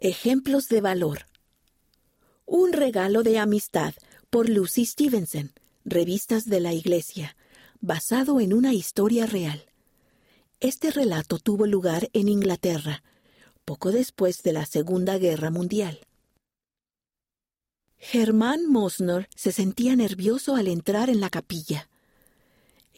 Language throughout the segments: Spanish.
Ejemplos de valor. Un regalo de amistad por Lucy Stevenson, Revistas de la Iglesia, basado en una historia real. Este relato tuvo lugar en Inglaterra, poco después de la Segunda Guerra Mundial. Germán Mosner se sentía nervioso al entrar en la capilla.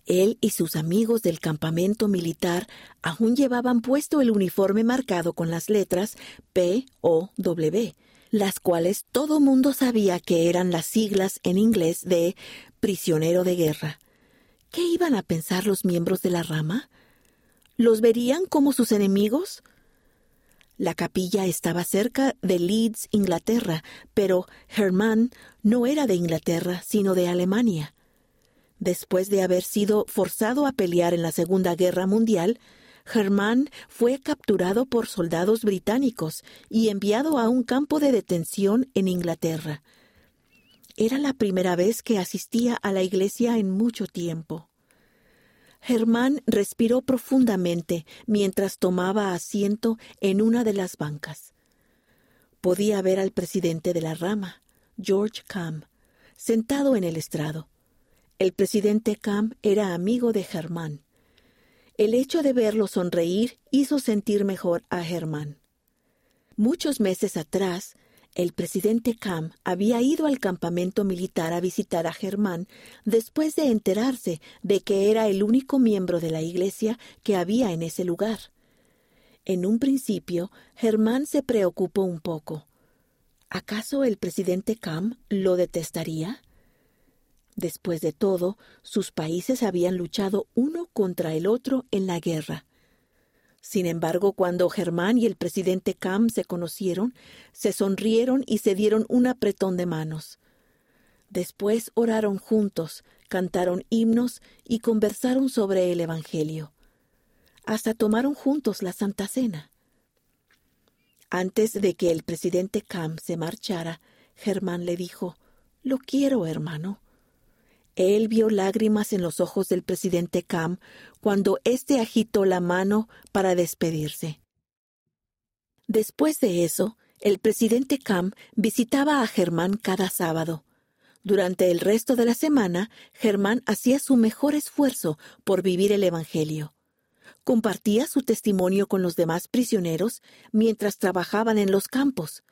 Él y sus amigos del campamento militar aún llevaban puesto el uniforme marcado con las letras P O W, las cuales todo mundo sabía que eran las siglas en inglés de prisionero de guerra. ¿Qué iban a pensar los miembros de la rama? ¿Los verían como sus enemigos? La capilla estaba cerca de Leeds, Inglaterra, pero Hermann no era de Inglaterra, sino de Alemania. Después de haber sido forzado a pelear en la Segunda Guerra Mundial, Hermann fue capturado por soldados británicos y enviado a un campo de detención en Inglaterra. Era la primera vez que asistía a la iglesia en mucho tiempo. Germán respiró profundamente mientras tomaba asiento en una de las bancas. Podía ver al presidente de la rama, George Camp, sentado en el estrado. El presidente Camp era amigo de Germán. El hecho de verlo sonreír hizo sentir mejor a Germán. Muchos meses atrás, el presidente Camp había ido al campamento militar a visitar a Germán después de enterarse de que era el único miembro de la iglesia que había en ese lugar. En un principio, Germán se preocupó un poco. ¿Acaso el presidente Camp lo detestaría? Después de todo, sus países habían luchado uno contra el otro en la guerra. Sin embargo, cuando Germán y el presidente Cam se conocieron, se sonrieron y se dieron un apretón de manos. Después oraron juntos, cantaron himnos y conversaron sobre el Evangelio. Hasta tomaron juntos la Santa Cena. Antes de que el presidente Cam se marchara, Germán le dijo Lo quiero, hermano. Él vio lágrimas en los ojos del presidente Cam cuando éste agitó la mano para despedirse. Después de eso, el presidente Cam visitaba a Germán cada sábado. Durante el resto de la semana, Germán hacía su mejor esfuerzo por vivir el Evangelio. Compartía su testimonio con los demás prisioneros mientras trabajaban en los campos,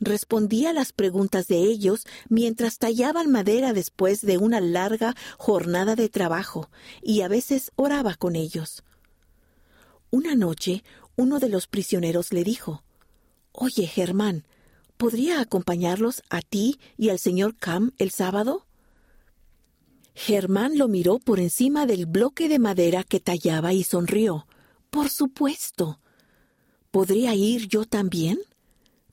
respondía a las preguntas de ellos mientras tallaban madera después de una larga jornada de trabajo, y a veces oraba con ellos. Una noche uno de los prisioneros le dijo Oye, Germán, ¿podría acompañarlos a ti y al señor Cam el sábado? Germán lo miró por encima del bloque de madera que tallaba y sonrió. Por supuesto. ¿Podría ir yo también?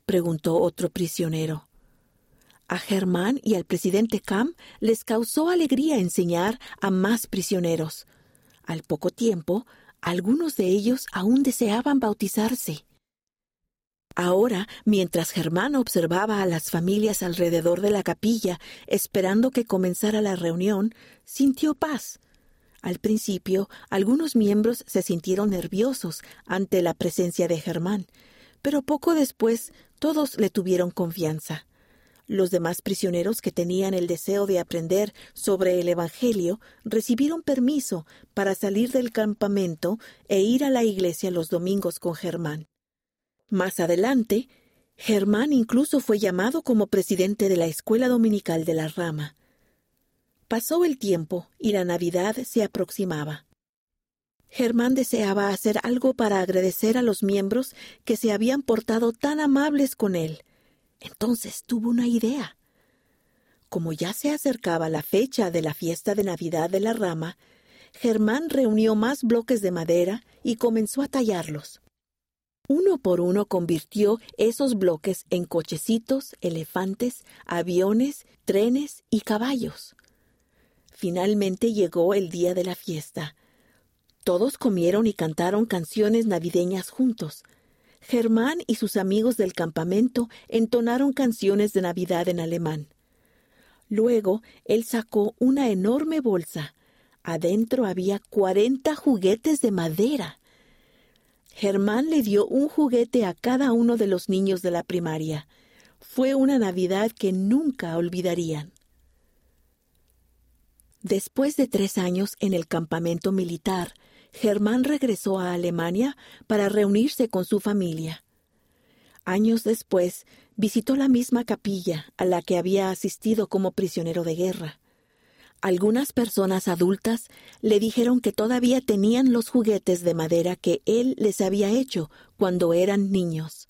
Preguntó otro prisionero. A Germán y al presidente Cam les causó alegría enseñar a más prisioneros. Al poco tiempo, algunos de ellos aún deseaban bautizarse. Ahora, mientras Germán observaba a las familias alrededor de la capilla, esperando que comenzara la reunión, sintió paz. Al principio, algunos miembros se sintieron nerviosos ante la presencia de Germán, pero poco después todos le tuvieron confianza. Los demás prisioneros que tenían el deseo de aprender sobre el Evangelio recibieron permiso para salir del campamento e ir a la iglesia los domingos con Germán. Más adelante, Germán incluso fue llamado como presidente de la escuela dominical de la rama. Pasó el tiempo y la Navidad se aproximaba. Germán deseaba hacer algo para agradecer a los miembros que se habían portado tan amables con él. Entonces tuvo una idea. Como ya se acercaba la fecha de la fiesta de Navidad de la rama, Germán reunió más bloques de madera y comenzó a tallarlos. Uno por uno convirtió esos bloques en cochecitos, elefantes, aviones, trenes y caballos. Finalmente llegó el día de la fiesta. Todos comieron y cantaron canciones navideñas juntos. Germán y sus amigos del campamento entonaron canciones de Navidad en alemán. Luego él sacó una enorme bolsa. Adentro había cuarenta juguetes de madera. Germán le dio un juguete a cada uno de los niños de la primaria. Fue una Navidad que nunca olvidarían. Después de tres años en el campamento militar, Germán regresó a Alemania para reunirse con su familia. Años después, visitó la misma capilla a la que había asistido como prisionero de guerra. Algunas personas adultas le dijeron que todavía tenían los juguetes de madera que él les había hecho cuando eran niños.